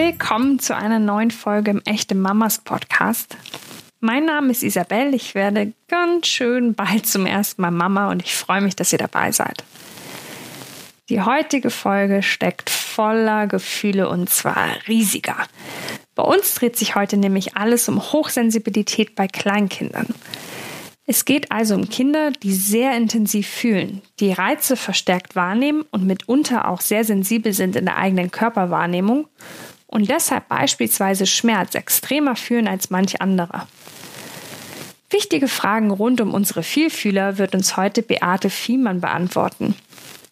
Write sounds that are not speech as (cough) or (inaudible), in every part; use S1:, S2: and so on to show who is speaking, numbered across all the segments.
S1: Willkommen zu einer neuen Folge im Echte Mamas Podcast. Mein Name ist Isabel. Ich werde ganz schön bald zum ersten Mal Mama und ich freue mich, dass ihr dabei seid. Die heutige Folge steckt voller Gefühle und zwar riesiger. Bei uns dreht sich heute nämlich alles um Hochsensibilität bei Kleinkindern. Es geht also um Kinder, die sehr intensiv fühlen, die Reize verstärkt wahrnehmen und mitunter auch sehr sensibel sind in der eigenen Körperwahrnehmung und deshalb beispielsweise Schmerz extremer fühlen als manch anderer. Wichtige Fragen rund um unsere Vielfühler wird uns heute Beate Fiemann beantworten.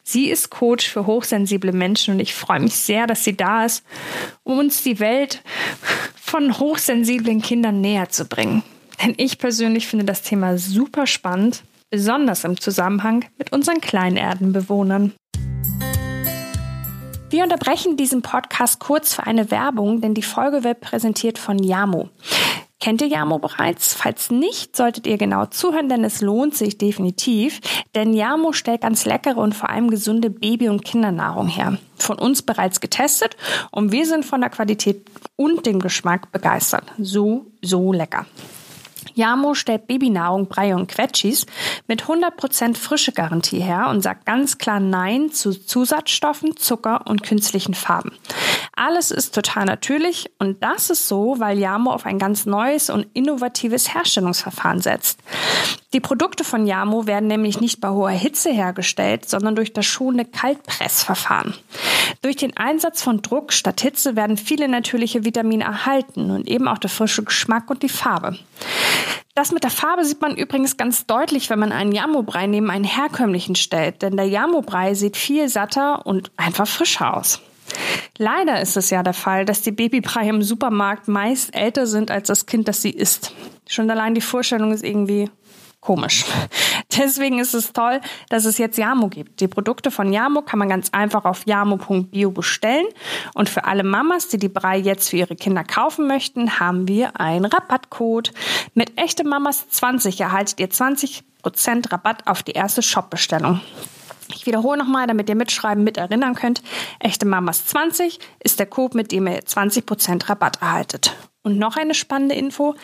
S1: Sie ist Coach für hochsensible Menschen und ich freue mich sehr, dass sie da ist, um uns die Welt von hochsensiblen Kindern näher zu bringen. Denn ich persönlich finde das Thema super spannend, besonders im Zusammenhang mit unseren Kleinerdenbewohnern. Wir unterbrechen diesen Podcast kurz für eine Werbung, denn die Folge wird präsentiert von Yamo. Kennt ihr Yamo bereits? Falls nicht, solltet ihr genau zuhören, denn es lohnt sich definitiv. Denn Yamo stellt ganz leckere und vor allem gesunde Baby- und Kindernahrung her. Von uns bereits getestet und wir sind von der Qualität und dem Geschmack begeistert. So, so lecker. Jamo stellt Babynahrung, Brei und Quetschis mit 100% frische Garantie her und sagt ganz klar Nein zu Zusatzstoffen, Zucker und künstlichen Farben. Alles ist total natürlich und das ist so, weil Jamo auf ein ganz neues und innovatives Herstellungsverfahren setzt. Die Produkte von Yamo werden nämlich nicht bei hoher Hitze hergestellt, sondern durch das schonende Kaltpressverfahren. Durch den Einsatz von Druck statt Hitze werden viele natürliche Vitamine erhalten und eben auch der frische Geschmack und die Farbe. Das mit der Farbe sieht man übrigens ganz deutlich, wenn man einen Yamo-Brei neben einen herkömmlichen stellt, denn der Yamo-Brei sieht viel satter und einfach frischer aus. Leider ist es ja der Fall, dass die Babybrei im Supermarkt meist älter sind als das Kind, das sie isst. Schon allein die Vorstellung ist irgendwie komisch. (laughs) Deswegen ist es toll, dass es jetzt Yamo gibt. Die Produkte von Yamo kann man ganz einfach auf yamo.bio bestellen. Und für alle Mamas, die die Brei jetzt für ihre Kinder kaufen möchten, haben wir einen Rabattcode. Mit echte Mamas 20 erhaltet ihr 20% Rabatt auf die erste Shopbestellung. Ich wiederhole nochmal, damit ihr mitschreiben, mit erinnern könnt. Echte Mamas 20 ist der Code, mit dem ihr 20% Rabatt erhaltet. Und noch eine spannende Info.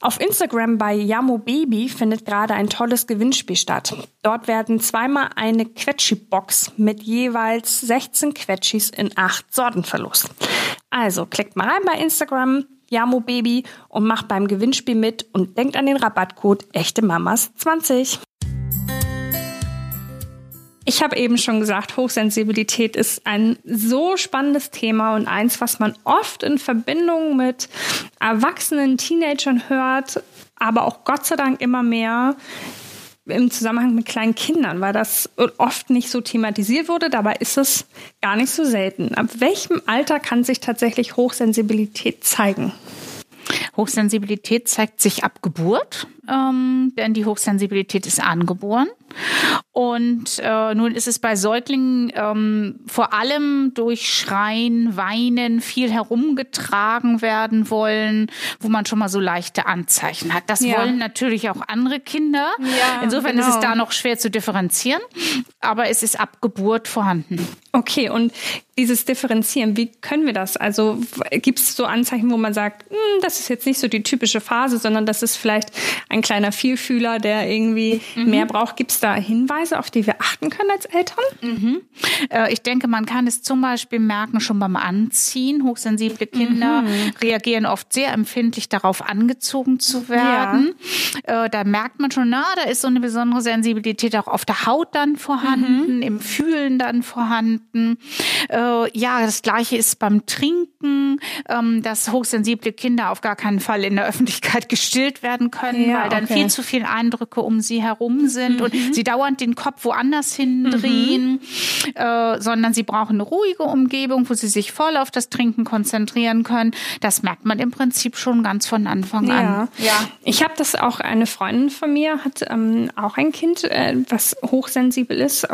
S1: Auf Instagram bei Yamo Baby findet gerade ein tolles Gewinnspiel statt. Dort werden zweimal eine Quetschi-Box mit jeweils 16 Quetschis in acht Sorten verlost. Also klickt mal rein bei Instagram, Yamo Baby und macht beim Gewinnspiel mit und denkt an den Rabattcode echte Mamas 20. Ich habe eben schon gesagt, Hochsensibilität ist ein so spannendes Thema und eins, was man oft in Verbindung mit erwachsenen Teenagern hört, aber auch Gott sei Dank immer mehr im Zusammenhang mit kleinen Kindern, weil das oft nicht so thematisiert wurde. Dabei ist es gar nicht so selten. Ab welchem Alter kann sich tatsächlich Hochsensibilität zeigen?
S2: Hochsensibilität zeigt sich ab Geburt, ähm, denn die Hochsensibilität ist angeboren. Und äh, nun ist es bei Säuglingen ähm, vor allem durch Schreien, Weinen, viel herumgetragen werden wollen, wo man schon mal so leichte Anzeichen hat. Das ja. wollen natürlich auch andere Kinder. Ja, Insofern genau. ist es genau. da noch schwer zu differenzieren, aber es ist ab Geburt vorhanden.
S1: Okay, und dieses Differenzieren, wie können wir das? Also gibt es so Anzeichen, wo man sagt, hm, das ist jetzt nicht so die typische Phase, sondern das ist vielleicht ein kleiner Vielfühler, der irgendwie mhm. mehr braucht. Gibt es da Hinweise, auf die wir achten können als Eltern?
S2: Mhm. Äh, ich denke, man kann es zum Beispiel merken schon beim Anziehen. Hochsensible Kinder mhm. reagieren oft sehr empfindlich darauf, angezogen zu werden. Ja. Äh, da merkt man schon, na, da ist so eine besondere Sensibilität auch auf der Haut dann vorhanden, mhm. im Fühlen dann vorhanden. Äh, ja, das Gleiche ist beim Trinken, ähm, dass hochsensible Kinder auf gar keinen Fall in der Öffentlichkeit gestillt werden können, ja, weil dann okay. viel zu viele Eindrücke um sie herum sind und mhm. sie dauernd den Kopf woanders hindrehen, mhm. äh, sondern sie brauchen eine ruhige Umgebung, wo sie sich voll auf das Trinken konzentrieren können. Das merkt man im Prinzip schon ganz von Anfang ja. an.
S1: Ja, ich habe das auch, eine Freundin von mir hat ähm, auch ein Kind, äh, was hochsensibel ist,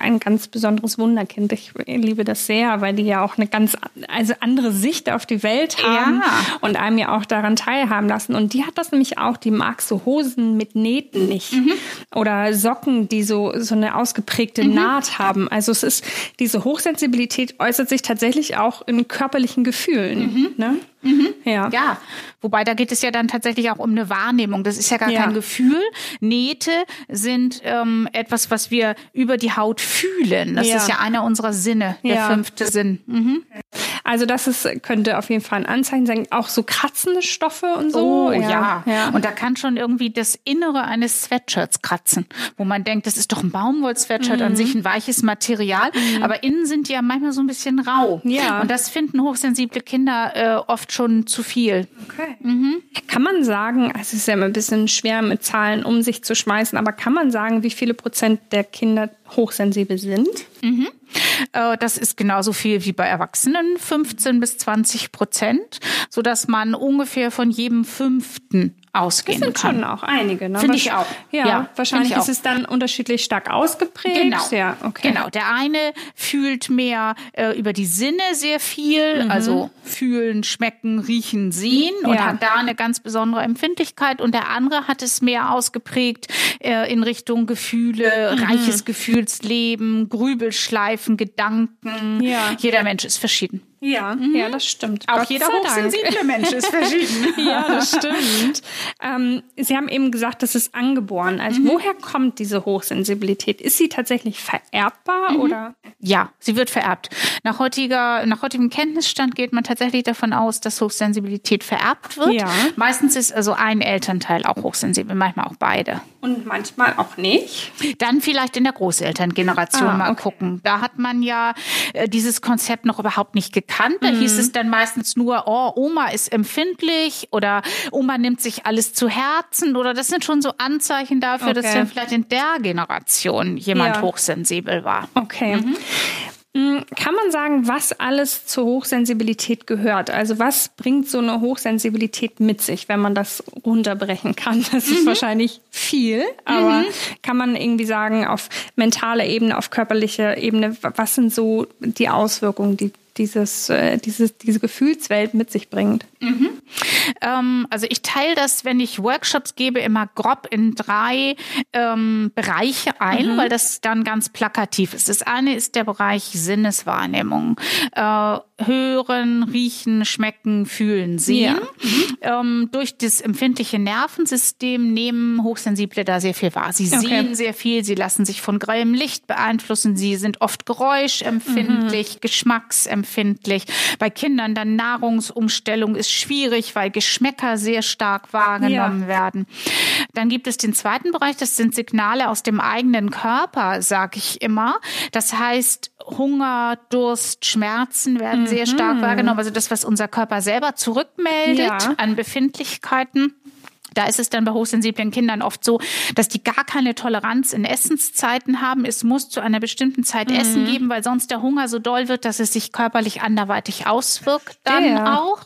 S1: ein ganz besonderes Wunderkind. Ich liebe das sehr, weil die ja auch eine ganz also andere Sicht auf die Welt haben ja. und einem ja auch daran teilhaben lassen. Und die hat das nämlich auch, die mag so Hosen mit Nähten nicht. Mhm. Oder Socken, die so so, so eine ausgeprägte mhm. Naht haben. Also es ist, diese Hochsensibilität äußert sich tatsächlich auch in körperlichen Gefühlen. Mhm. Ne?
S2: Mhm. Ja. ja, wobei da geht es ja dann tatsächlich auch um eine Wahrnehmung. Das ist ja gar ja. kein Gefühl. Nähte sind ähm, etwas, was wir über die Haut fühlen. Das ja. ist ja einer unserer Sinne, der fünfte Sinn. Mhm.
S1: Also das ist, könnte auf jeden Fall ein Anzeichen sein. Auch so kratzende Stoffe und
S2: so. Oh ja. ja. Und da kann schon irgendwie das Innere eines Sweatshirts kratzen, wo man denkt, das ist doch ein Baumwoll-Sweatshirt mhm. an sich, ein weiches Material. Mhm. Aber innen sind die ja manchmal so ein bisschen rau. Ja. Und das finden hochsensible Kinder äh, oft schon zu viel.
S1: Okay. Mhm. Kann man sagen, es ist ja immer ein bisschen schwer mit Zahlen um sich zu schmeißen, aber kann man sagen, wie viele Prozent der Kinder hochsensibel sind?
S2: Mhm. Äh, das ist genauso viel wie bei Erwachsenen, 15 bis 20 Prozent, so dass man ungefähr von jedem fünften ausgehen
S1: das sind
S2: kann.
S1: schon auch einige.
S2: Ne? Finde ich auch.
S1: Ja, ja wahrscheinlich ist es dann unterschiedlich stark ausgeprägt.
S2: Genau.
S1: Ja,
S2: okay. Genau. Der eine fühlt mehr äh, über die Sinne sehr viel, mhm. also fühlen, schmecken, riechen, sehen und ja. hat da eine ganz besondere Empfindlichkeit. Und der andere hat es mehr ausgeprägt äh, in Richtung Gefühle, mhm. reiches Gefühlsleben, Grübelschleifen, Gedanken. Ja. Jeder Mensch ist verschieden.
S1: Ja, mhm. ja, das stimmt.
S2: Auch Gott jeder hochsensible Mensch ist (laughs) verschieden.
S1: ja, das stimmt. Ähm, Sie haben eben gesagt, das ist angeboren. Also mhm. woher kommt diese Hochsensibilität? Ist sie tatsächlich vererbbar mhm. oder?
S2: Ja, sie wird vererbt. Nach heutiger, nach heutigem Kenntnisstand geht man tatsächlich davon aus, dass Hochsensibilität vererbt wird. Ja. Meistens ist also ein Elternteil auch hochsensibel, manchmal auch beide.
S1: Und manchmal auch nicht?
S2: Dann vielleicht in der Großelterngeneration ah, mal okay. gucken. Da hat man ja äh, dieses Konzept noch überhaupt nicht gekannt. Da mhm. hieß es dann meistens nur, oh, Oma ist empfindlich oder Oma nimmt sich alles zu Herzen oder das sind schon so Anzeichen dafür, okay. dass dann vielleicht in der Generation jemand ja. hochsensibel war.
S1: Okay. Mhm. Mm, kann man sagen, was alles zur Hochsensibilität gehört? Also was bringt so eine Hochsensibilität mit sich, wenn man das runterbrechen kann? Das ist mhm. wahrscheinlich viel, aber mhm. kann man irgendwie sagen, auf mentaler Ebene, auf körperlicher Ebene, was sind so die Auswirkungen, die dieses, äh, dieses, diese Gefühlswelt mit sich bringt.
S2: Mhm. Ähm, also ich teile das, wenn ich Workshops gebe, immer grob in drei ähm, Bereiche ein, mhm. weil das dann ganz plakativ ist. Das eine ist der Bereich Sinneswahrnehmung. Äh, hören, riechen, schmecken, fühlen, sehen. Ja. Mhm. Ähm, durch das empfindliche Nervensystem nehmen Hochsensible da sehr viel wahr. Sie okay. sehen sehr viel, sie lassen sich von grellem Licht beeinflussen, sie sind oft geräuschempfindlich, mhm. Geschmacksempfindlich. Bei Kindern dann Nahrungsumstellung ist schwierig, weil Geschmäcker sehr stark wahrgenommen ja. werden. Dann gibt es den zweiten Bereich, das sind Signale aus dem eigenen Körper, sage ich immer. Das heißt, Hunger, Durst, Schmerzen werden sehr stark mhm. wahrgenommen. Also das, was unser Körper selber zurückmeldet ja. an Befindlichkeiten. Da ist es dann bei hochsensiblen Kindern oft so, dass die gar keine Toleranz in Essenszeiten haben. Es muss zu einer bestimmten Zeit mhm. Essen geben, weil sonst der Hunger so doll wird, dass es sich körperlich anderweitig auswirkt dann ja. auch.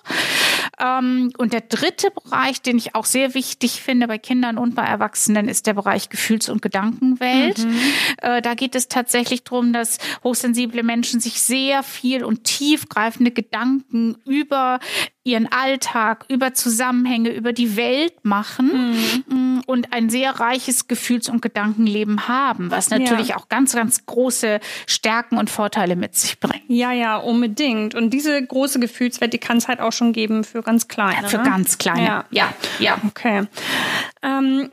S2: Ähm, und der dritte Bereich, den ich auch sehr wichtig finde bei Kindern und bei Erwachsenen, ist der Bereich Gefühls- und Gedankenwelt. Mhm. Äh, da geht es tatsächlich darum, dass hochsensible Menschen sich sehr viel und tiefgreifende Gedanken über ihren Alltag, über Zusammenhänge, über die Welt machen mhm. Mm, und ein sehr reiches Gefühls- und Gedankenleben haben, was natürlich ja. auch ganz, ganz große Stärken und Vorteile mit sich bringt.
S1: Ja, ja, unbedingt. Und diese große Gefühlswelt, die kann es halt auch schon geben für ganz kleine.
S2: Ja, für ne? ganz kleine,
S1: ja. ja. ja. Okay. Ähm,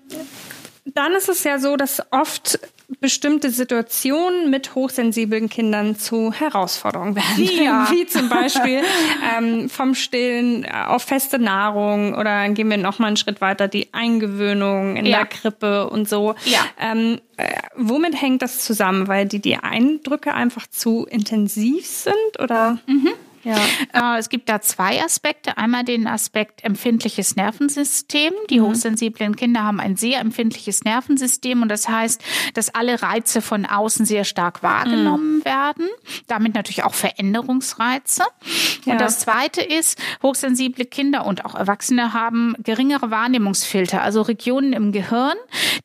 S1: dann ist es ja so, dass oft bestimmte Situationen mit hochsensiblen Kindern zu Herausforderungen werden. Ja. (laughs) Wie zum Beispiel ähm, vom Stillen auf feste Nahrung oder gehen wir noch mal einen Schritt weiter, die Eingewöhnung in ja. der Krippe und so. Ja. Ähm, äh, womit hängt das zusammen? Weil die, die Eindrücke einfach zu intensiv sind oder?
S2: Mhm. Ja. Äh, es gibt da zwei Aspekte. Einmal den Aspekt empfindliches Nervensystem. Die mhm. hochsensiblen Kinder haben ein sehr empfindliches Nervensystem und das heißt, dass alle Reize von außen sehr stark wahrgenommen mhm. werden. Damit natürlich auch Veränderungsreize. Ja. Und das zweite ist, hochsensible Kinder und auch Erwachsene haben geringere Wahrnehmungsfilter, also Regionen im Gehirn,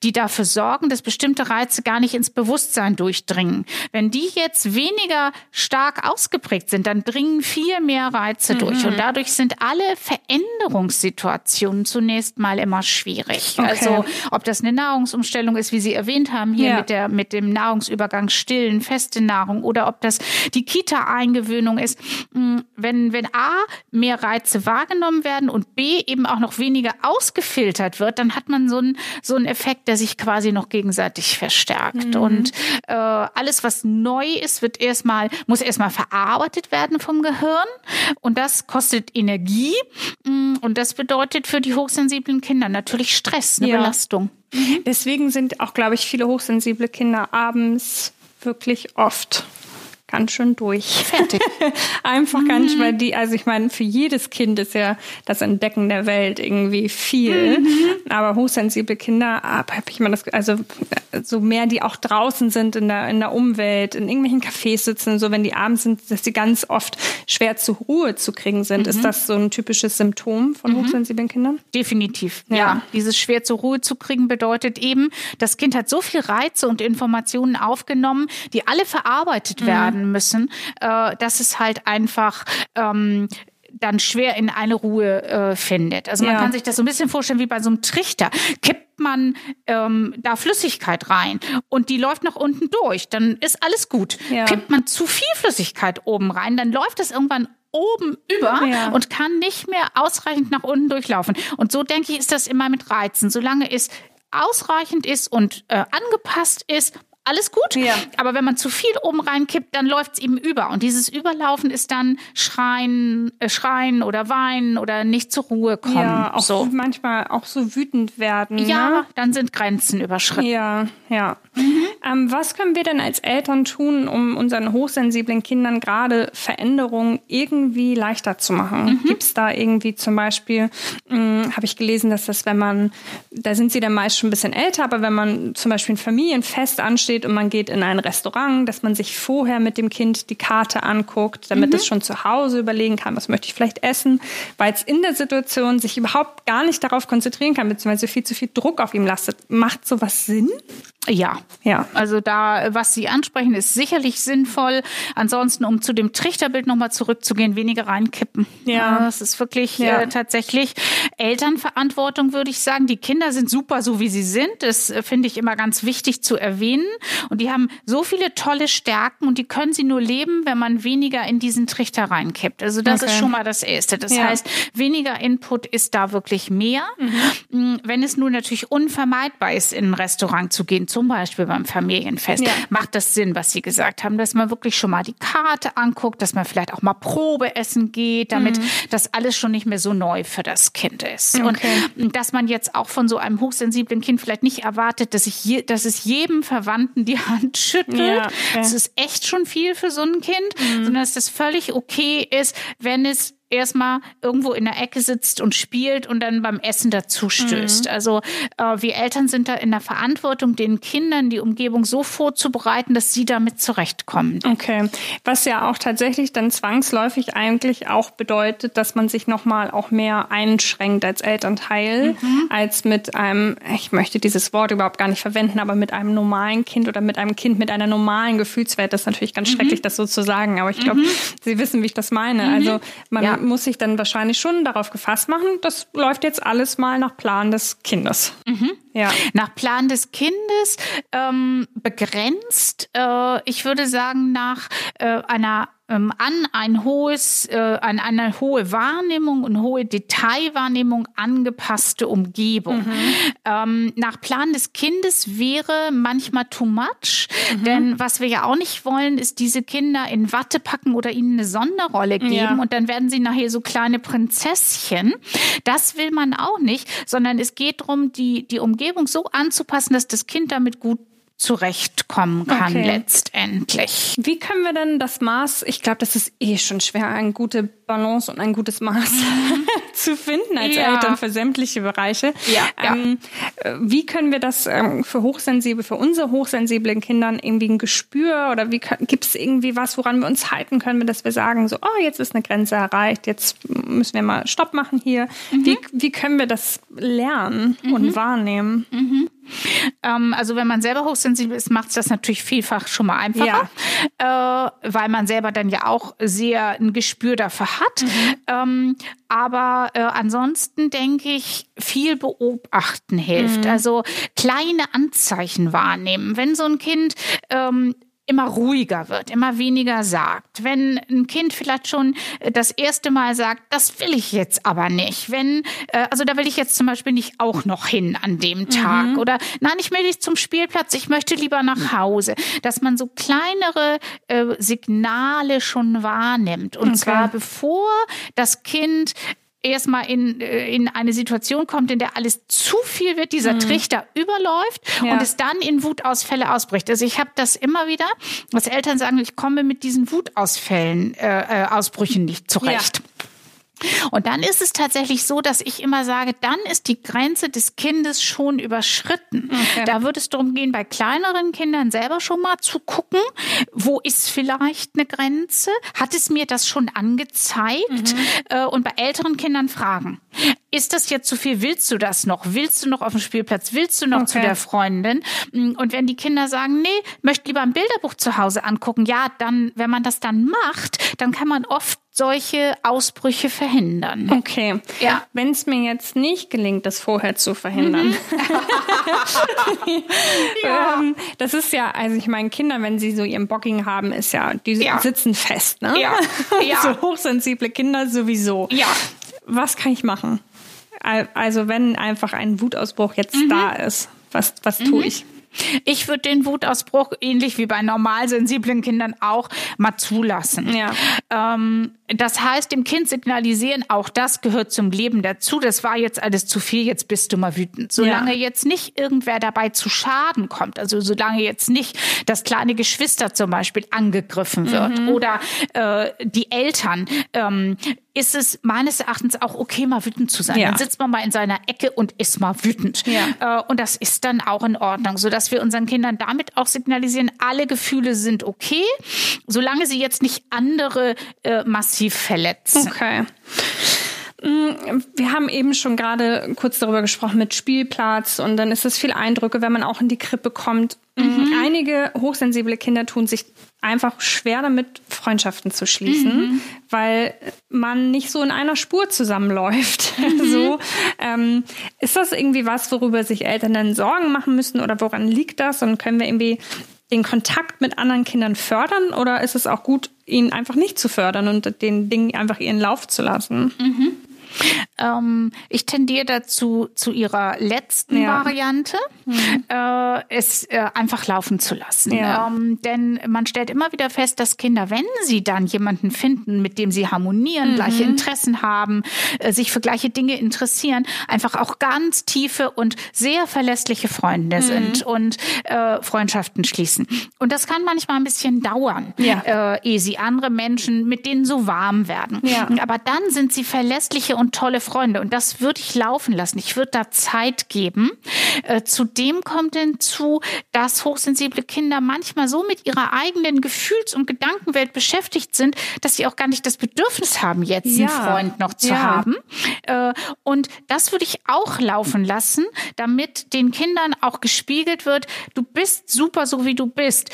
S2: die dafür sorgen, dass bestimmte Reize gar nicht ins Bewusstsein durchdringen. Wenn die jetzt weniger stark ausgeprägt sind, dann dringen viel mehr Reize mhm. durch. Und dadurch sind alle Veränderungssituationen zunächst mal immer schwierig. Okay. Also ob das eine Nahrungsumstellung ist, wie Sie erwähnt haben, hier ja. mit, der, mit dem Nahrungsübergang stillen, feste Nahrung oder ob das die Kita-Eingewöhnung ist. Mm, wenn, wenn A, mehr Reize wahrgenommen werden und B, eben auch noch weniger ausgefiltert wird, dann hat man so einen, so einen Effekt, der sich quasi noch gegenseitig verstärkt. Mhm. Und äh, alles, was neu ist, wird erstmal, muss erstmal verarbeitet werden vom Gehirn. Und das kostet Energie. Mm, und das bedeutet für die hochsensiblen Kinder natürlich Stress, eine ja. Belastung.
S1: Deswegen sind auch, glaube ich, viele hochsensible Kinder abends wirklich oft ganz schön durch.
S2: Fertig. (laughs)
S1: Einfach mhm. ganz, weil die, also ich meine, für jedes Kind ist ja das Entdecken der Welt irgendwie viel. Mhm. Aber hochsensible Kinder, habe ich immer das, also so mehr, die auch draußen sind in der, in der Umwelt, in irgendwelchen Cafés sitzen, so wenn die abends sind, dass sie ganz oft schwer zur Ruhe zu kriegen sind. Mhm. Ist das so ein typisches Symptom von mhm. hochsensiblen Kindern?
S2: Definitiv. Ja. ja. Dieses schwer zur Ruhe zu kriegen bedeutet eben, das Kind hat so viel Reize und Informationen aufgenommen, die alle verarbeitet mhm. werden lernen müssen, äh, dass es halt einfach ähm, dann schwer in eine Ruhe äh, findet. Also man ja. kann sich das so ein bisschen vorstellen wie bei so einem Trichter. Kippt man ähm, da Flüssigkeit rein und die läuft nach unten durch, dann ist alles gut. Ja. Kippt man zu viel Flüssigkeit oben rein, dann läuft es irgendwann oben über ja. und kann nicht mehr ausreichend nach unten durchlaufen. Und so denke ich, ist das immer mit Reizen. Solange es ausreichend ist und äh, angepasst ist, alles gut. Ja. Aber wenn man zu viel oben reinkippt, dann läuft es eben über. Und dieses Überlaufen ist dann Schreien, äh, Schreien oder Weinen oder nicht zur Ruhe kommen. Ja,
S1: auch so. manchmal auch so wütend werden.
S2: Ja,
S1: ne?
S2: dann sind Grenzen überschritten.
S1: Ja, ja. Mhm. Ähm, was können wir denn als Eltern tun, um unseren hochsensiblen Kindern gerade Veränderungen irgendwie leichter zu machen? Mhm. Gibt es da irgendwie zum Beispiel, hm, habe ich gelesen, dass das, wenn man, da sind sie dann meist schon ein bisschen älter, aber wenn man zum Beispiel ein Familienfest ansteht, steht und man geht in ein Restaurant, dass man sich vorher mit dem Kind die Karte anguckt, damit mhm. es schon zu Hause überlegen kann, was möchte ich vielleicht essen, weil es in der Situation sich überhaupt gar nicht darauf konzentrieren kann, beziehungsweise viel zu viel Druck auf ihm lastet. Macht sowas Sinn?
S2: Ja, ja. Also da, was Sie ansprechen, ist sicherlich sinnvoll. Ansonsten, um zu dem Trichterbild nochmal zurückzugehen, weniger reinkippen. Ja. Das ist wirklich ja. äh, tatsächlich Elternverantwortung, würde ich sagen. Die Kinder sind super, so wie sie sind. Das äh, finde ich immer ganz wichtig zu erwähnen. Und die haben so viele tolle Stärken und die können sie nur leben, wenn man weniger in diesen Trichter reinkippt. Also das okay. ist schon mal das Erste. Das ja. heißt, weniger Input ist da wirklich mehr. Mhm. Wenn es nur natürlich unvermeidbar ist, in ein Restaurant zu gehen, zum Beispiel beim Familienfest, ja. macht das Sinn, was Sie gesagt haben, dass man wirklich schon mal die Karte anguckt, dass man vielleicht auch mal Probe essen geht, damit mhm. das alles schon nicht mehr so neu für das Kind ist. Okay. Und dass man jetzt auch von so einem hochsensiblen Kind vielleicht nicht erwartet, dass, ich je, dass es jedem Verwandten die Hand (laughs) schüttelt. Ja, okay. Das ist echt schon viel für so ein Kind, mhm. sondern dass das völlig okay ist, wenn es erstmal irgendwo in der Ecke sitzt und spielt und dann beim Essen dazu stößt. Mhm. Also äh, wir Eltern sind da in der Verantwortung, den Kindern die Umgebung so vorzubereiten, dass sie damit zurechtkommen.
S1: Okay, was ja auch tatsächlich dann zwangsläufig eigentlich auch bedeutet, dass man sich nochmal auch mehr einschränkt als Elternteil, mhm. als mit einem, ich möchte dieses Wort überhaupt gar nicht verwenden, aber mit einem normalen Kind oder mit einem Kind mit einer normalen Gefühlswelt. Das ist natürlich ganz mhm. schrecklich, das so zu sagen, aber ich glaube, mhm. Sie wissen, wie ich das meine. Mhm. Also man ja muss sich dann wahrscheinlich schon darauf gefasst machen, das läuft jetzt alles mal nach Plan des Kindes.
S2: Mhm. Ja. Nach Plan des Kindes ähm, begrenzt, äh, ich würde sagen, nach äh, einer ähm, an ein hohes, äh, an eine hohe Wahrnehmung und hohe Detailwahrnehmung angepasste Umgebung. Mhm. Ähm, nach Plan des Kindes wäre manchmal too much, mhm. denn was wir ja auch nicht wollen, ist diese Kinder in Watte packen oder ihnen eine Sonderrolle geben ja. und dann werden sie nachher so kleine Prinzesschen. Das will man auch nicht, sondern es geht darum, die, die Umgebung so anzupassen, dass das Kind damit gut zurechtkommen kann okay. letztendlich.
S1: Wie können wir denn das Maß, ich glaube, das ist eh schon schwer, eine gute Balance und ein gutes Maß mhm. (laughs) zu finden als ja. Eltern für sämtliche Bereiche. Ja, ähm, ja. Wie können wir das ähm, für hochsensible, für unsere hochsensiblen Kindern irgendwie ein Gespür oder wie gibt es irgendwie was, woran wir uns halten können, dass wir sagen, so, oh, jetzt ist eine Grenze erreicht, jetzt müssen wir mal Stopp machen hier. Mhm. Wie, wie können wir das lernen mhm. und wahrnehmen?
S2: Mhm. Ähm, also wenn man selber hochsensibel ist, macht es das natürlich vielfach schon mal einfacher. Ja. äh, weil man selber dann ja auch sehr ein Gespür dafür hat. Mhm. Ähm, aber äh, ansonsten denke ich, viel beobachten hilft. Mhm. Also kleine Anzeichen wahrnehmen. Wenn so ein Kind ähm, immer ruhiger wird, immer weniger sagt. Wenn ein Kind vielleicht schon äh, das erste Mal sagt, das will ich jetzt aber nicht. Wenn, äh, also da will ich jetzt zum Beispiel nicht auch noch hin an dem Tag. Mhm. Oder nein, ich will nicht zum Spielplatz, ich möchte lieber nach Hause. Dass man so kleinere äh, Signale schon wahrnimmt. Und okay. zwar bevor das Kind erstmal in, äh, in eine Situation kommt, in der alles zu viel wird, dieser mhm. Trichter überläuft ja. und es dann in Wutausfälle ausbricht. Also ich habe das immer wieder, dass Eltern sagen, ich komme mit diesen Wutausfällen, äh, äh Ausbrüchen nicht zurecht. Ja. Und dann ist es tatsächlich so, dass ich immer sage, dann ist die Grenze des Kindes schon überschritten. Okay. Da würde es darum gehen, bei kleineren Kindern selber schon mal zu gucken, wo ist vielleicht eine Grenze? Hat es mir das schon angezeigt? Mhm. Äh, und bei älteren Kindern fragen. Ist das jetzt zu viel? Willst du das noch? Willst du noch auf dem Spielplatz? Willst du noch okay. zu der Freundin? Und wenn die Kinder sagen, nee, möchte lieber ein Bilderbuch zu Hause angucken, ja, dann, wenn man das dann macht, dann kann man oft solche Ausbrüche verhindern.
S1: Okay. Ja. Wenn es mir jetzt nicht gelingt, das vorher zu verhindern. Mhm. (laughs) ja. ähm, das ist ja, also ich meine, Kinder, wenn sie so ihren Bocking haben, ist ja, die ja. sitzen fest, ne? Ja. (laughs) ja. so hochsensible Kinder sowieso. Ja. Was kann ich machen? Also wenn einfach ein Wutausbruch jetzt mhm. da ist, was, was tue mhm. ich?
S2: Ich würde den Wutausbruch ähnlich wie bei normal sensiblen Kindern auch mal zulassen. Ja. Ähm, das heißt, dem Kind signalisieren, auch das gehört zum Leben dazu. Das war jetzt alles zu viel, jetzt bist du mal wütend. Solange ja. jetzt nicht irgendwer dabei zu Schaden kommt, also solange jetzt nicht das kleine Geschwister zum Beispiel angegriffen wird mhm. oder äh, die Eltern, ähm, ist es meines Erachtens auch okay, mal wütend zu sein. Ja. Dann sitzt man mal in seiner Ecke und ist mal wütend. Ja. Äh, und das ist dann auch in Ordnung, sodass wir unseren Kindern damit auch signalisieren, alle Gefühle sind okay, solange sie jetzt nicht andere äh, massiv verletzen.
S1: Okay. Mm, wir haben eben schon gerade kurz darüber gesprochen mit Spielplatz und dann ist es viel Eindrücke, wenn man auch in die Krippe kommt. Mm, mhm. Einige hochsensible Kinder tun sich einfach schwer damit, Freundschaften zu schließen, mhm. weil man nicht so in einer Spur zusammenläuft. (laughs) Mhm. so, ähm, ist das irgendwie was, worüber sich Eltern dann Sorgen machen müssen oder woran liegt das? Und können wir irgendwie den Kontakt mit anderen Kindern fördern oder ist es auch gut, ihn einfach nicht zu fördern und den Dingen einfach ihren Lauf zu lassen? Mhm.
S2: Ähm, ich tendiere dazu zu ihrer letzten ja. Variante, mhm. äh, es äh, einfach laufen zu lassen. Ja. Ähm, denn man stellt immer wieder fest, dass Kinder, wenn sie dann jemanden finden, mit dem sie harmonieren, mhm. gleiche Interessen haben, äh, sich für gleiche Dinge interessieren, einfach auch ganz tiefe und sehr verlässliche Freunde mhm. sind und äh, Freundschaften schließen. Und das kann manchmal ein bisschen dauern, ja. äh, ehe sie andere Menschen mit denen so warm werden. Aber dann sind sie verlässliche und tolle Freunde. Und das würde ich laufen lassen. Ich würde da Zeit geben. Äh, zudem kommt hinzu, dass hochsensible Kinder manchmal so mit ihrer eigenen Gefühls- und Gedankenwelt beschäftigt sind, dass sie auch gar nicht das Bedürfnis haben, jetzt ja. einen Freund noch zu ja. haben. Äh, und das würde ich auch laufen lassen, damit den Kindern auch gespiegelt wird, du bist super so wie du bist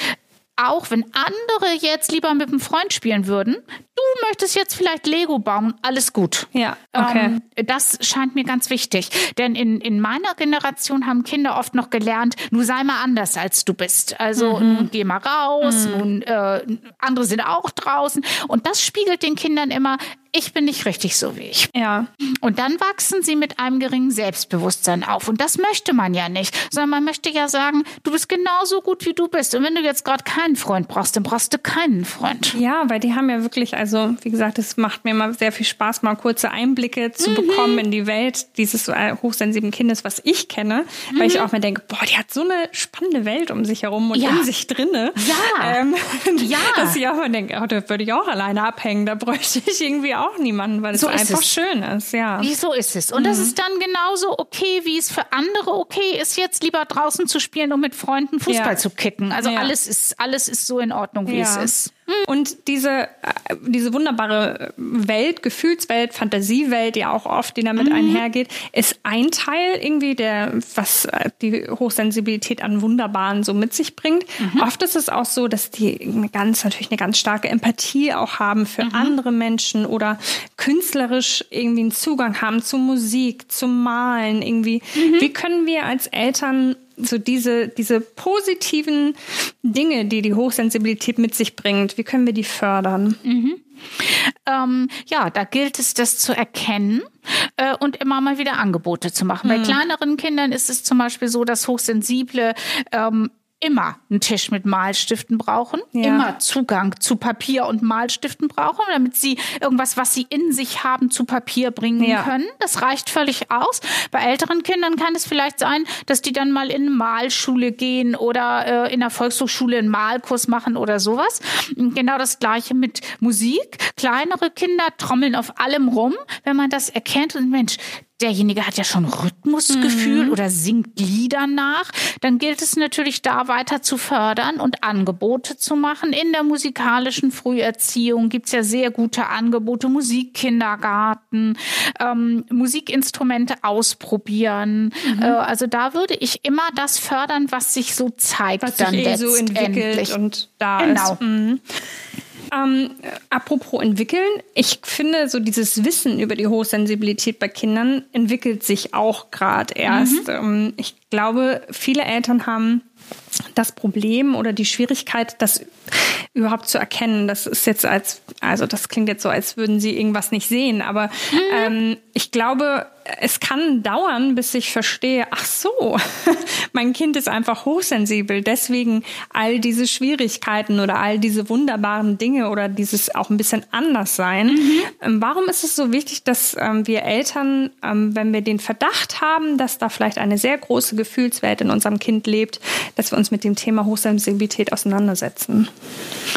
S2: auch wenn andere jetzt lieber mit einem Freund spielen würden, du möchtest jetzt vielleicht Lego bauen, alles gut. Ja, okay. Ähm, das scheint mir ganz wichtig. Denn in, in meiner Generation haben Kinder oft noch gelernt, nun sei mal anders als du bist. Also mhm. nun geh mal raus, mhm. nun äh, andere sind auch draußen. Und das spiegelt den Kindern immer, ich bin nicht richtig so wie ich. Ja. Und dann wachsen sie mit einem geringen Selbstbewusstsein auf. Und das möchte man ja nicht, sondern man möchte ja sagen, du bist genauso gut, wie du bist. Und wenn du jetzt gerade keinen Freund brauchst, dann brauchst du keinen Freund.
S1: Ja, weil die haben ja wirklich, also wie gesagt, es macht mir immer sehr viel Spaß, mal kurze Einblicke zu mhm. bekommen in die Welt dieses äh, hochsensiblen Kindes, was ich kenne, mhm. weil ich mhm. auch mir denke, boah, die hat so eine spannende Welt um sich herum und ja. in sich drinne. Ja. Ähm, (laughs) ja. Dass ich auch mal denke, oh, da würde ich auch alleine abhängen, da bräuchte ich irgendwie auch niemanden, weil es so einfach es. schön ist, ja.
S2: So ist es. Und mhm. das ist dann genauso okay, wie es für andere okay ist, jetzt lieber draußen zu spielen und mit Freunden Fußball ja. zu kicken. Also ja. alles ist, alles ist so in Ordnung, wie ja. es ist.
S1: Und diese, äh, diese wunderbare Welt, Gefühlswelt, Fantasiewelt, die auch oft, die damit mhm. einhergeht, ist ein Teil irgendwie, der, was äh, die Hochsensibilität an Wunderbaren so mit sich bringt. Mhm. Oft ist es auch so, dass die eine ganz, natürlich eine ganz starke Empathie auch haben für mhm. andere Menschen oder künstlerisch irgendwie einen Zugang haben zu Musik, zum Malen irgendwie. Mhm. Wie können wir als Eltern so diese, diese positiven Dinge, die die Hochsensibilität mit sich bringt, wie können wir die fördern?
S2: Mhm. Ähm, ja, da gilt es, das zu erkennen äh, und immer mal wieder Angebote zu machen. Mhm. Bei kleineren Kindern ist es zum Beispiel so, dass Hochsensible ähm, immer einen Tisch mit Malstiften brauchen, ja. immer Zugang zu Papier und Malstiften brauchen, damit sie irgendwas, was sie in sich haben, zu Papier bringen ja. können. Das reicht völlig aus. Bei älteren Kindern kann es vielleicht sein, dass die dann mal in eine Malschule gehen oder äh, in der Volkshochschule einen Malkurs machen oder sowas. Genau das gleiche mit Musik. Kleinere Kinder trommeln auf allem rum. Wenn man das erkennt und Mensch, derjenige hat ja schon Rhythmusgefühl mhm. oder singt Lieder nach, dann gilt es natürlich da weiter zu fördern und Angebote zu machen. In der musikalischen Früherziehung gibt's ja sehr gute Angebote, Musikkindergarten, ähm, Musikinstrumente ausprobieren. Mhm. Äh, also da würde ich immer das fördern, was sich so zeigt
S1: was dann sich eh so entwickelt und da genau. ist. Mhm. Ähm, apropos entwickeln, ich finde, so dieses Wissen über die Hochsensibilität bei Kindern entwickelt sich auch gerade erst. Mhm. Ähm, ich glaube, viele Eltern haben das Problem oder die Schwierigkeit, das überhaupt zu erkennen. Das ist jetzt als, also das klingt jetzt so, als würden sie irgendwas nicht sehen, aber mhm. ähm, ich glaube, es kann dauern, bis ich verstehe, ach so, (laughs) mein Kind ist einfach hochsensibel, deswegen all diese Schwierigkeiten oder all diese wunderbaren Dinge oder dieses auch ein bisschen anders sein. Mhm. Ähm, warum ist es so wichtig, dass ähm, wir Eltern, ähm, wenn wir den Verdacht haben, dass da vielleicht eine sehr große Gefühlswelt in unserem Kind lebt, dass wir uns mit dem Thema Hochsensibilität auseinandersetzen?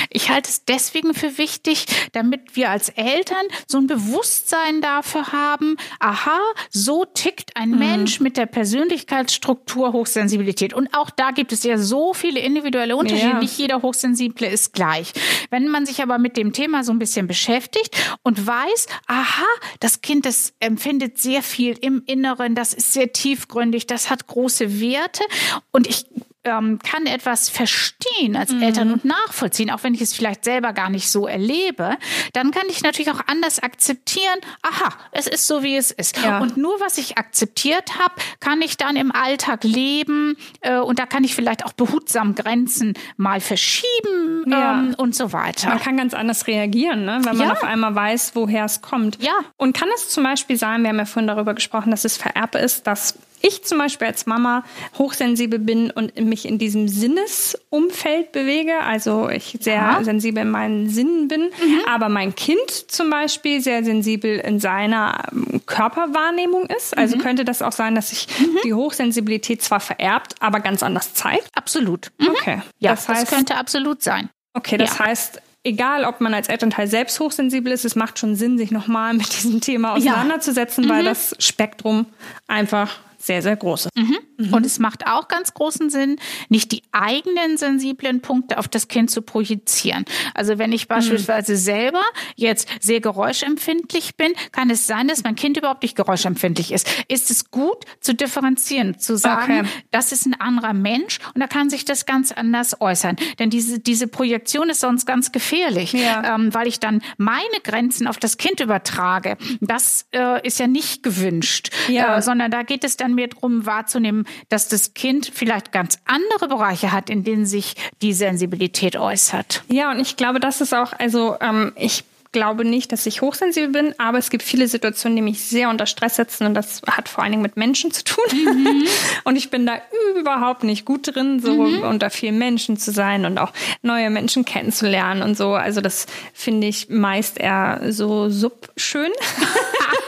S2: Ich halte es deswegen für wichtig, damit wir als Eltern so ein Bewusstsein dafür haben, aha, so tickt ein mhm. Mensch mit der Persönlichkeitsstruktur Hochsensibilität. Und auch da gibt es ja so viele individuelle Unterschiede. Ja. Nicht jeder Hochsensible ist gleich. Wenn man sich aber mit dem Thema so ein bisschen beschäftigt und weiß, aha, das Kind, das empfindet sehr viel im Inneren, das ist sehr tiefgründig, das hat große Werte. Und ich ähm, kann etwas verstehen als mhm. Eltern und nachvollziehen, auch wenn ich es vielleicht selber gar nicht so erlebe, dann kann ich natürlich auch anders akzeptieren, aha, es ist so, wie es ist. Ja. Und nur was ich akzeptiert habe, kann ich dann im Alltag leben äh, und da kann ich vielleicht auch behutsam Grenzen mal verschieben ja. ähm, und so weiter.
S1: Man kann ganz anders reagieren, ne? wenn man ja. auf einmal weiß, woher es kommt.
S2: Ja.
S1: Und kann es zum Beispiel sein, wir haben ja vorhin darüber gesprochen, dass es vererbt ist, dass ich zum Beispiel als Mama hochsensibel bin und mich in diesem Sinnesumfeld bewege, also ich sehr ja. sensibel in meinen Sinnen bin, mhm. aber mein Kind zum Beispiel sehr sensibel in seiner ähm, Körperwahrnehmung ist. Also mhm. könnte das auch sein, dass sich mhm. die Hochsensibilität zwar vererbt, aber ganz anders zeigt?
S2: Absolut.
S1: Mhm. Okay.
S2: Ja, das, heißt, das könnte absolut sein.
S1: Okay, das ja. heißt, egal ob man als Elternteil selbst hochsensibel ist, es macht schon Sinn, sich nochmal mit diesem Thema auseinanderzusetzen, ja. weil mhm. das Spektrum einfach sehr, sehr groß ist.
S2: Mhm. Mhm. Und es macht auch ganz großen Sinn, nicht die eigenen sensiblen Punkte auf das Kind zu projizieren. Also wenn ich beispielsweise mhm. selber jetzt sehr geräuschempfindlich bin, kann es sein, dass mein Kind überhaupt nicht geräuschempfindlich ist. Ist es gut zu differenzieren, zu sagen, okay. das ist ein anderer Mensch und da kann sich das ganz anders äußern. Denn diese, diese Projektion ist sonst ganz gefährlich, ja. ähm, weil ich dann meine Grenzen auf das Kind übertrage. Das äh, ist ja nicht gewünscht, ja. Äh, sondern da geht es dann mehr darum wahrzunehmen, dass das Kind vielleicht ganz andere Bereiche hat, in denen sich die Sensibilität äußert.
S1: Ja, und ich glaube, das ist auch, also ähm, ich glaube nicht, dass ich hochsensibel bin, aber es gibt viele Situationen, die mich sehr unter Stress setzen und das hat vor allen Dingen mit Menschen zu tun. Mhm. (laughs) und ich bin da überhaupt nicht gut drin, so mhm. unter vielen Menschen zu sein und auch neue Menschen kennenzulernen und so. Also das finde ich meist eher so subschön. (laughs)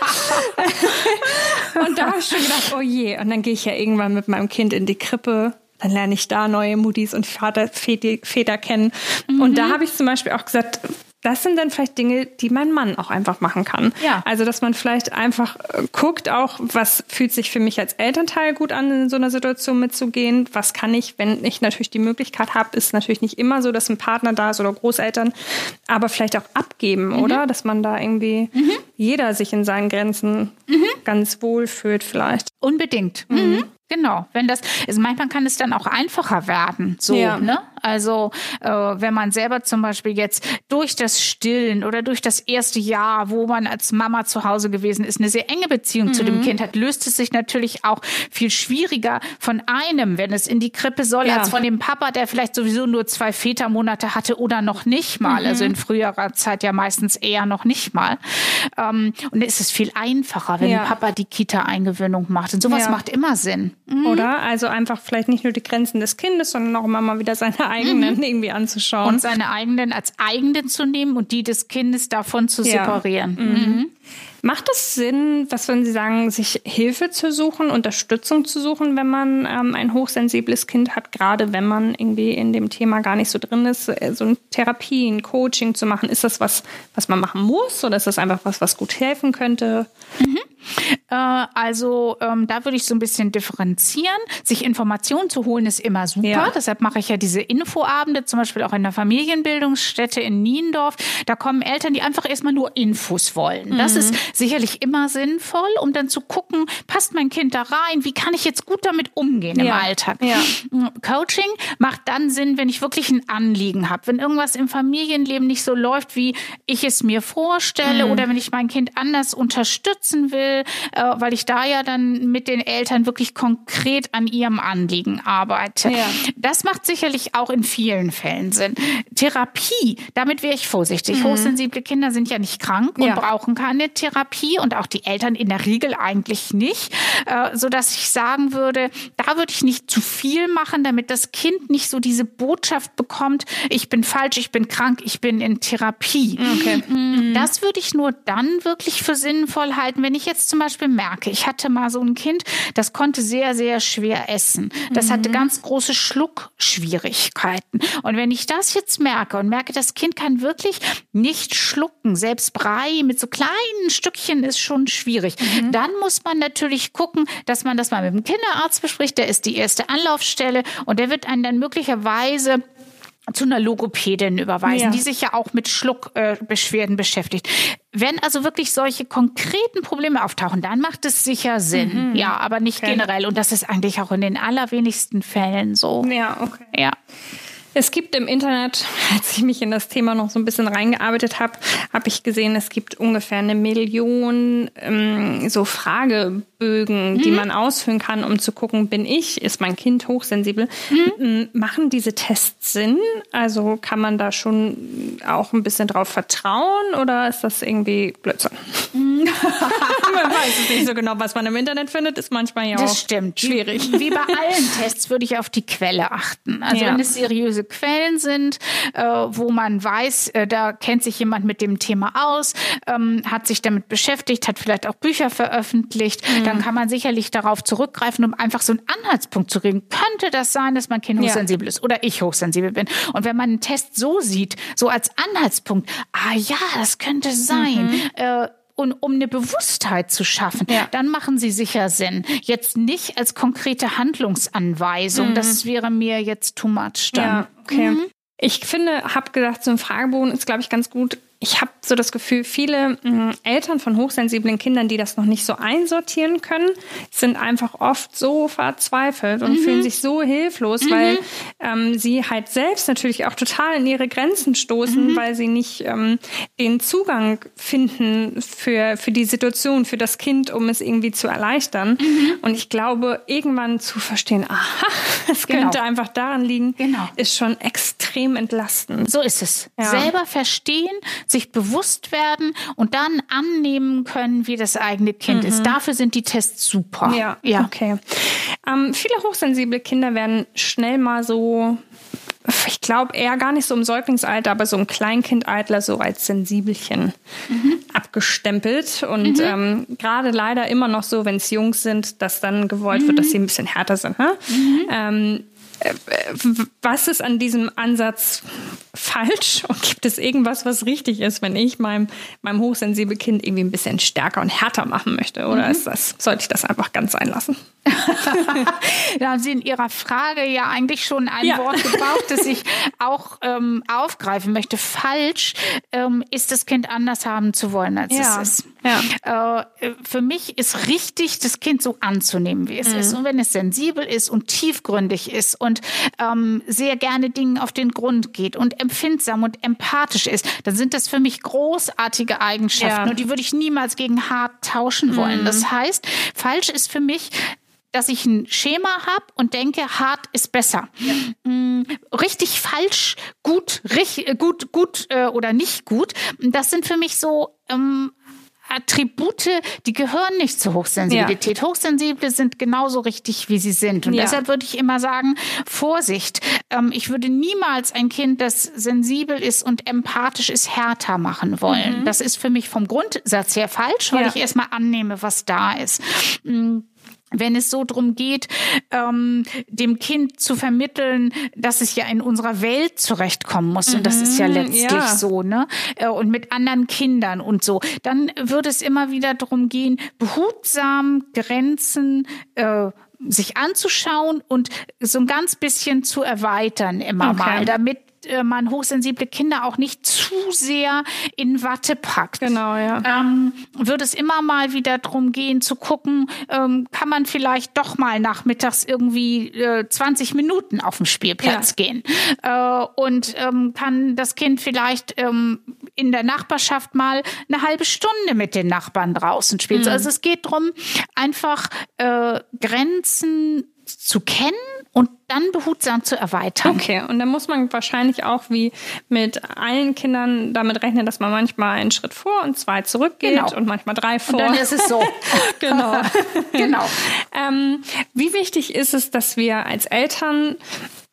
S1: (laughs) und da habe ich schon gedacht, oh je. Und dann gehe ich ja irgendwann mit meinem Kind in die Krippe. Dann lerne ich da neue Mutis und Vater, Väter, Väter kennen. Mhm. Und da habe ich zum Beispiel auch gesagt, das sind dann vielleicht Dinge, die mein Mann auch einfach machen kann.
S2: Ja.
S1: Also, dass man vielleicht einfach äh, guckt auch, was fühlt sich für mich als Elternteil gut an, in so einer Situation mitzugehen. Was kann ich, wenn ich natürlich die Möglichkeit habe, ist natürlich nicht immer so, dass ein Partner da ist oder Großeltern, aber vielleicht auch abgeben, mhm. oder? Dass man da irgendwie mhm. jeder sich in seinen Grenzen mhm. ganz wohl fühlt vielleicht.
S2: Unbedingt. Mhm. Genau, wenn das, also manchmal kann es dann auch einfacher werden, so, ja. ne? Also äh, wenn man selber zum Beispiel jetzt durch das Stillen oder durch das erste Jahr, wo man als Mama zu Hause gewesen ist, eine sehr enge Beziehung mhm. zu dem mhm. Kind hat, löst es sich natürlich auch viel schwieriger von einem, wenn es in die Krippe soll, ja. als von dem Papa, der vielleicht sowieso nur zwei Vätermonate hatte oder noch nicht mal. Mhm. Also in früherer Zeit ja meistens eher noch nicht mal. Ähm, und dann ist es viel einfacher, wenn ja. Papa die Kita-Eingewöhnung macht. Und sowas macht immer Sinn.
S1: Mhm. Oder? Also einfach vielleicht nicht nur die Grenzen des Kindes, sondern auch immer mal wieder seine eigenen mhm. irgendwie anzuschauen.
S2: Und seine eigenen als eigene zu nehmen und die des Kindes davon zu ja. separieren. Mhm.
S1: mhm. Macht es Sinn, was würden Sie sagen, sich Hilfe zu suchen, Unterstützung zu suchen, wenn man ähm, ein hochsensibles Kind hat, gerade wenn man irgendwie in dem Thema gar nicht so drin ist, äh, so eine Therapie, ein Coaching zu machen? Ist das was, was man machen muss oder ist das einfach was, was gut helfen könnte?
S2: Mhm. Äh, also ähm, da würde ich so ein bisschen differenzieren. Sich Informationen zu holen ist immer super. Ja. Deshalb mache ich ja diese Infoabende, zum Beispiel auch in der Familienbildungsstätte in Niendorf. Da kommen Eltern, die einfach erstmal nur Infos wollen. Mhm. Das ist sicherlich immer sinnvoll, um dann zu gucken, passt mein Kind da rein? Wie kann ich jetzt gut damit umgehen im Alltag? Ja. Coaching macht dann Sinn, wenn ich wirklich ein Anliegen habe. Wenn irgendwas im Familienleben nicht so läuft, wie ich es mir vorstelle, mhm. oder wenn ich mein Kind anders unterstützen will, äh, weil ich da ja dann mit den Eltern wirklich konkret an ihrem Anliegen arbeite. Ja. Das macht sicherlich auch in vielen Fällen Sinn. Therapie, damit wäre ich vorsichtig. Mhm. Hochsensible Kinder sind ja nicht krank und ja. brauchen keine Therapie und auch die Eltern in der Regel eigentlich nicht, äh, so dass ich sagen würde, da würde ich nicht zu viel machen, damit das Kind nicht so diese Botschaft bekommt, ich bin falsch, ich bin krank, ich bin in Therapie. Okay. Mhm. Das würde ich nur dann wirklich für sinnvoll halten, wenn ich jetzt jetzt zum Beispiel merke, ich hatte mal so ein Kind, das konnte sehr, sehr schwer essen. Das mhm. hatte ganz große Schluckschwierigkeiten. Und wenn ich das jetzt merke und merke, das Kind kann wirklich nicht schlucken, selbst Brei mit so kleinen Stückchen ist schon schwierig, mhm. dann muss man natürlich gucken, dass man das mal mit dem Kinderarzt bespricht. Der ist die erste Anlaufstelle und der wird einen dann möglicherweise zu einer Logopädin überweisen, ja. die sich ja auch mit Schluckbeschwerden äh, beschäftigt. Wenn also wirklich solche konkreten Probleme auftauchen, dann macht es sicher Sinn. Mhm. Ja, aber nicht okay. generell. Und das ist eigentlich auch in den allerwenigsten Fällen so.
S1: Ja, okay. Ja. Es gibt im Internet, (laughs) als ich mich in das Thema noch so ein bisschen reingearbeitet habe, habe ich gesehen, es gibt ungefähr eine Million ähm, so Fragebögen, mhm. die man ausfüllen kann, um zu gucken, bin ich, ist mein Kind hochsensibel? Mhm. Machen diese Tests Sinn? Also kann man da schon auch ein bisschen drauf vertrauen oder ist das irgendwie Blödsinn? Mhm. (laughs) man weiß es nicht so genau, was man im Internet findet, ist manchmal ja
S2: das
S1: auch
S2: stimmt.
S1: schwierig.
S2: Wie bei allen Tests würde ich auf die Quelle achten. Also ja. wenn es seriöse Quellen sind, äh, wo man weiß, äh, da kennt sich jemand mit dem Thema aus, ähm, hat sich damit beschäftigt, hat vielleicht auch Bücher veröffentlicht, mhm. dann kann man sicherlich darauf zurückgreifen, um einfach so einen Anhaltspunkt zu kriegen. Könnte das sein, dass mein Kind hochsensibel ja. ist oder ich hochsensibel bin? Und wenn man einen Test so sieht, so als Anhaltspunkt, ah ja, das könnte sein, mhm. äh, und um eine Bewusstheit zu schaffen, ja. dann machen sie sicher Sinn. Jetzt nicht als konkrete Handlungsanweisung. Mhm. Das wäre mir jetzt too much dann.
S1: Ja, okay. Mhm. Ich finde, habe gesagt, so ein Fragebogen ist, glaube ich, ganz gut, ich habe so das Gefühl, viele äh, Eltern von hochsensiblen Kindern, die das noch nicht so einsortieren können, sind einfach oft so verzweifelt und mhm. fühlen sich so hilflos, mhm. weil ähm, sie halt selbst natürlich auch total in ihre Grenzen stoßen, mhm. weil sie nicht ähm, den Zugang finden für, für die Situation, für das Kind, um es irgendwie zu erleichtern. Mhm. Und ich glaube, irgendwann zu verstehen, aha, (laughs) es genau. könnte einfach daran liegen, genau. ist schon extrem entlastend.
S2: So ist es. Ja. Selber verstehen, sich bewusst werden und dann annehmen können, wie das eigene Kind mhm. ist. Dafür sind die Tests super.
S1: Ja, ja. okay. Ähm, viele hochsensible Kinder werden schnell mal so ich glaube eher gar nicht so im Säuglingsalter, aber so im Kleinkindalter so als Sensibelchen mhm. abgestempelt. Und mhm. ähm, gerade leider immer noch so, wenn es Jungs sind, dass dann gewollt mhm. wird, dass sie ein bisschen härter sind. Ne? Ähm, äh, was ist an diesem Ansatz falsch (laughs) und gibt es irgendwas, was richtig ist, wenn ich meinem, meinem hochsensiblen Kind irgendwie ein bisschen stärker und härter machen möchte? Oder mhm. ist das, sollte ich das einfach ganz sein lassen? (laughs)
S2: da haben Sie in Ihrer Frage ja eigentlich schon ein ja. Wort gebraucht, das ich (laughs) auch ähm, aufgreifen möchte. Falsch ähm, ist das Kind anders haben zu wollen, als ja. es ist. Ja. Äh, für mich ist richtig, das Kind so anzunehmen, wie es mhm. ist. Und wenn es sensibel ist und tiefgründig ist und ähm, sehr gerne Dingen auf den Grund geht und empfindsam und empathisch ist, dann sind das für mich großartige Eigenschaften ja. und die würde ich niemals gegen hart tauschen wollen. Mhm. Das heißt, falsch ist für mich, dass ich ein Schema habe und denke, hart ist besser. Ja. Mm, richtig, falsch, gut, richtig, gut, gut äh, oder nicht gut. Das sind für mich so ähm, Attribute, die gehören nicht zur Hochsensibilität. Ja. Hochsensible sind genauso richtig, wie sie sind. Und ja. deshalb würde ich immer sagen, Vorsicht. Ähm, ich würde niemals ein Kind, das sensibel ist und empathisch ist, härter machen wollen. Mhm. Das ist für mich vom Grundsatz her falsch, weil ja. ich erstmal annehme, was da ist. Mhm wenn es so drum geht, ähm, dem Kind zu vermitteln, dass es ja in unserer Welt zurechtkommen muss. Und das ist ja mhm, letztlich ja. so, ne? Äh, und mit anderen Kindern und so. Dann wird es immer wieder darum gehen, behutsam Grenzen äh, sich anzuschauen und so ein ganz bisschen zu erweitern immer okay. mal, damit man hochsensible Kinder auch nicht zu sehr in Watte packt.
S1: Genau, ja.
S2: Ähm, wird es immer mal wieder darum gehen, zu gucken, ähm, kann man vielleicht doch mal nachmittags irgendwie äh, 20 Minuten auf dem Spielplatz ja. gehen äh, und ähm, kann das Kind vielleicht ähm, in der Nachbarschaft mal eine halbe Stunde mit den Nachbarn draußen spielen. Mhm. Also es geht darum, einfach äh, Grenzen zu kennen und dann behutsam zu erweitern.
S1: Okay, und dann muss man wahrscheinlich auch wie mit allen Kindern damit rechnen, dass man manchmal einen Schritt vor und zwei zurückgeht genau. und manchmal drei vor. Und
S2: dann ist es so. (laughs)
S1: genau. (laughs) genau. ähm, wie wichtig ist es, dass wir als Eltern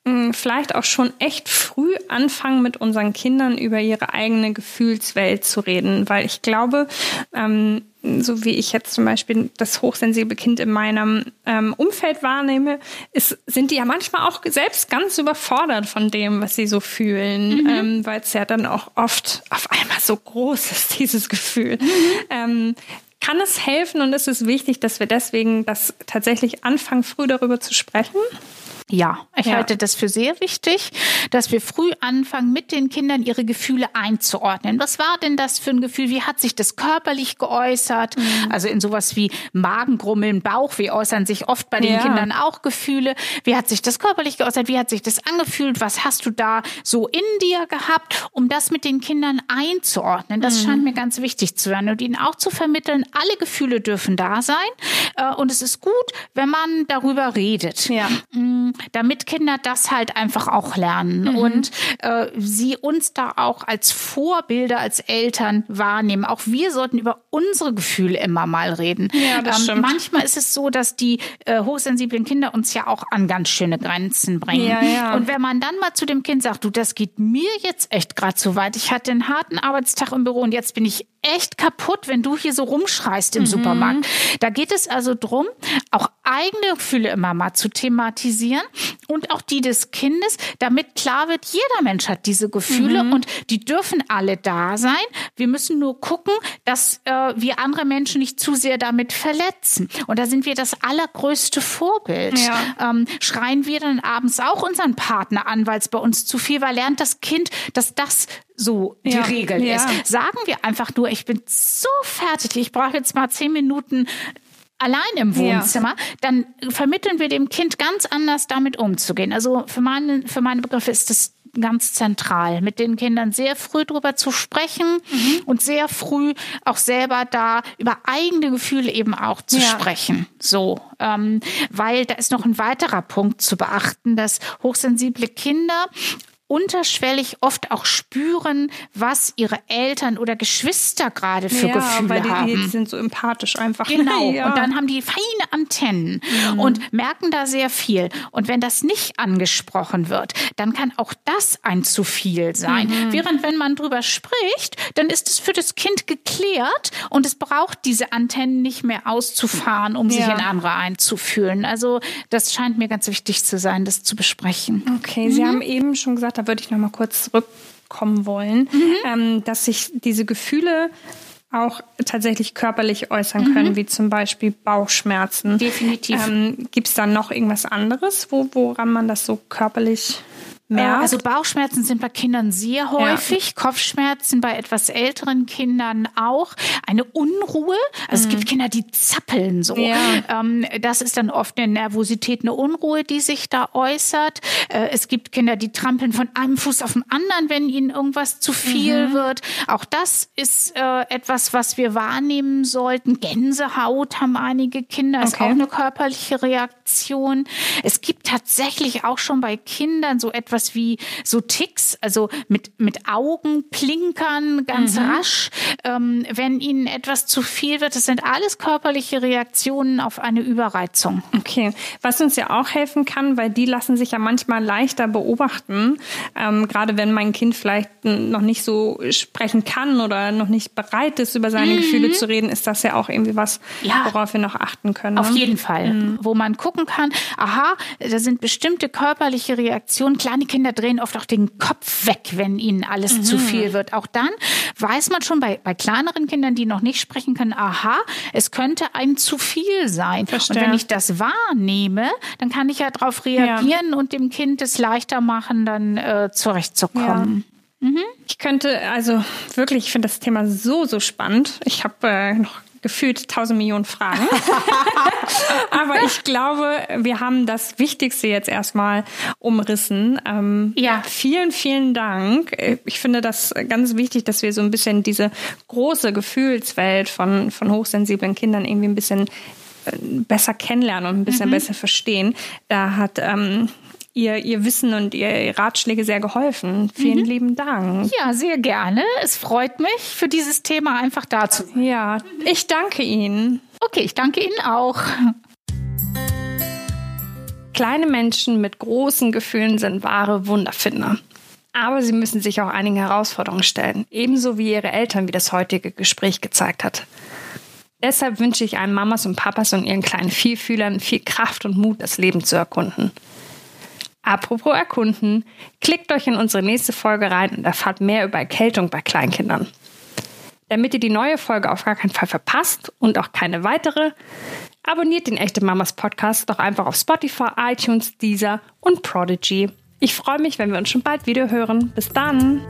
S1: hm, vielleicht auch schon echt früh anfangen, mit unseren Kindern über ihre eigene Gefühlswelt zu reden, weil ich glaube, ähm, so wie ich jetzt zum Beispiel das hochsensible Kind in meinem ähm, Umfeld wahrnehme, ist, sind die ja manchmal auch selbst ganz überfordert von dem, was sie so fühlen, mhm. ähm, weil es ja dann auch oft auf einmal so groß ist, (laughs) dieses Gefühl. Mhm. Ähm, kann es helfen und ist es wichtig, dass wir deswegen das tatsächlich anfangen, früh darüber zu sprechen?
S2: Ja, ich ja. halte das für sehr wichtig, dass wir früh anfangen, mit den Kindern ihre Gefühle einzuordnen. Was war denn das für ein Gefühl? Wie hat sich das körperlich geäußert? Mhm. Also in sowas wie Magengrummeln, Bauchweh äußern sich oft bei den ja. Kindern auch Gefühle. Wie hat sich das körperlich geäußert? Wie hat sich das angefühlt? Was hast du da so in dir gehabt, um das mit den Kindern einzuordnen? Das mhm. scheint mir ganz wichtig zu sein und ihnen auch zu vermitteln, alle Gefühle dürfen da sein. Äh, und es ist gut, wenn man darüber redet. Ja. Damit Kinder das halt einfach auch lernen mhm. und äh, sie uns da auch als Vorbilder, als Eltern wahrnehmen. Auch wir sollten über unsere Gefühle immer mal reden.
S1: Ja, das ähm, stimmt.
S2: Manchmal ist es so, dass die äh, hochsensiblen Kinder uns ja auch an ganz schöne Grenzen bringen. Ja, ja. Und wenn man dann mal zu dem Kind sagt, du, das geht mir jetzt echt gerade zu weit. Ich hatte einen harten Arbeitstag im Büro und jetzt bin ich echt kaputt, wenn du hier so rumschreist im mhm. Supermarkt. Da geht es also drum, auch eigene Gefühle immer mal zu thematisieren und auch die des Kindes, damit klar wird, jeder Mensch hat diese Gefühle mhm. und die dürfen alle da sein. Wir müssen nur gucken, dass äh, wir andere Menschen nicht zu sehr damit verletzen. Und da sind wir das allergrößte Vorbild. Ja. Ähm, schreien wir dann abends auch unseren Partner an, weil es bei uns zu viel war, lernt das Kind, dass das so die ja, Regel ja. ist. Sagen wir einfach nur, ich bin so fertig, ich brauche jetzt mal zehn Minuten allein im Wohnzimmer, ja. dann vermitteln wir dem Kind ganz anders damit umzugehen. Also für meine, für meine Begriffe ist das ganz zentral, mit den Kindern sehr früh drüber zu sprechen mhm. und sehr früh auch selber da über eigene Gefühle eben auch zu ja. sprechen. So, ähm, weil da ist noch ein weiterer Punkt zu beachten, dass hochsensible Kinder unterschwellig oft auch spüren, was ihre Eltern oder Geschwister gerade für ja, Gefühle
S1: weil die,
S2: haben.
S1: Die sind so empathisch einfach. (laughs)
S2: Genau. Ja. Und dann haben die feine Antennen mhm. und merken da sehr viel. Und wenn das nicht angesprochen wird, dann kann auch das ein zu viel sein. Mhm. Während wenn man drüber spricht, dann ist es für das Kind geklärt und es braucht diese Antennen nicht mehr auszufahren, um ja. sich in andere einzufühlen. Also das scheint mir ganz wichtig zu sein, das zu besprechen.
S1: Okay, Sie mhm. haben eben schon gesagt, da würde ich noch mal kurz zurückkommen wollen, mhm. ähm, dass sich diese Gefühle auch tatsächlich körperlich äußern können, mhm. wie zum Beispiel Bauchschmerzen.
S2: Definitiv. Ähm,
S1: Gibt es da noch irgendwas anderes, wo, woran man das so körperlich merkt?
S2: Also Bauchschmerzen sind bei Kindern sehr häufig, ja. Kopfschmerzen bei etwas älteren Kindern auch. Eine Unruhe, also mhm. es gibt Kinder, die zappeln so. Ja. Ähm, das ist dann oft eine Nervosität, eine Unruhe, die sich da äußert. Äh, es gibt Kinder, die trampeln von einem Fuß auf den anderen, wenn ihnen irgendwas zu viel mhm. wird. Auch das ist äh, etwas, was wir wahrnehmen sollten. Gänsehaut haben einige Kinder, ist okay. auch eine körperliche Reaktion. Es gibt tatsächlich auch schon bei Kindern so etwas sowas wie so Ticks, also mit, mit Augen plinkern ganz mhm. rasch, ähm, wenn ihnen etwas zu viel wird. Das sind alles körperliche Reaktionen auf eine Überreizung.
S1: Okay, was uns ja auch helfen kann, weil die lassen sich ja manchmal leichter beobachten, ähm, gerade wenn mein Kind vielleicht noch nicht so sprechen kann oder noch nicht bereit ist, über seine mhm. Gefühle zu reden, ist das ja auch irgendwie was, ja. worauf wir noch achten können.
S2: Auf ne? jeden Fall, mhm. wo man gucken kann, aha, da sind bestimmte körperliche Reaktionen. Kleine Kinder drehen oft auch den Kopf weg, wenn ihnen alles mhm. zu viel wird. Auch dann weiß man schon bei, bei kleineren Kindern, die noch nicht sprechen können, aha, es könnte ein zu viel sein. Verstehe. Und wenn ich das wahrnehme, dann kann ich ja darauf reagieren ja. und dem Kind es leichter machen, dann äh, zurechtzukommen.
S1: Ja. Mhm. Ich könnte, also wirklich, ich finde das Thema so, so spannend. Ich habe äh, noch gefühlt tausend Millionen Fragen. (laughs) Aber ich glaube, wir haben das Wichtigste jetzt erstmal umrissen. Ähm, ja. Vielen, vielen Dank. Ich finde das ganz wichtig, dass wir so ein bisschen diese große Gefühlswelt von, von hochsensiblen Kindern irgendwie ein bisschen äh, besser kennenlernen und ein bisschen mhm. besser verstehen. Da hat ähm, ihr, ihr Wissen und ihr Ratschläge sehr geholfen. Vielen mhm. lieben Dank.
S2: Ja, sehr gerne. Es freut mich, für dieses Thema einfach da zu
S1: sein. Ja, ich danke Ihnen.
S2: Okay, ich danke Ihnen auch.
S1: Kleine Menschen mit großen Gefühlen sind wahre Wunderfinder. Aber sie müssen sich auch einigen Herausforderungen stellen, ebenso wie ihre Eltern, wie das heutige Gespräch gezeigt hat. Deshalb wünsche ich allen Mamas und Papas und ihren kleinen Vielfühlern viel Kraft und Mut, das Leben zu erkunden. Apropos erkunden, klickt euch in unsere nächste Folge rein und erfahrt mehr über Erkältung bei Kleinkindern. Damit ihr die neue Folge auf gar keinen Fall verpasst und auch keine weitere, abonniert den Echte Mamas Podcast doch einfach auf Spotify, iTunes, Deezer und Prodigy. Ich freue mich, wenn wir uns schon bald wieder hören. Bis dann!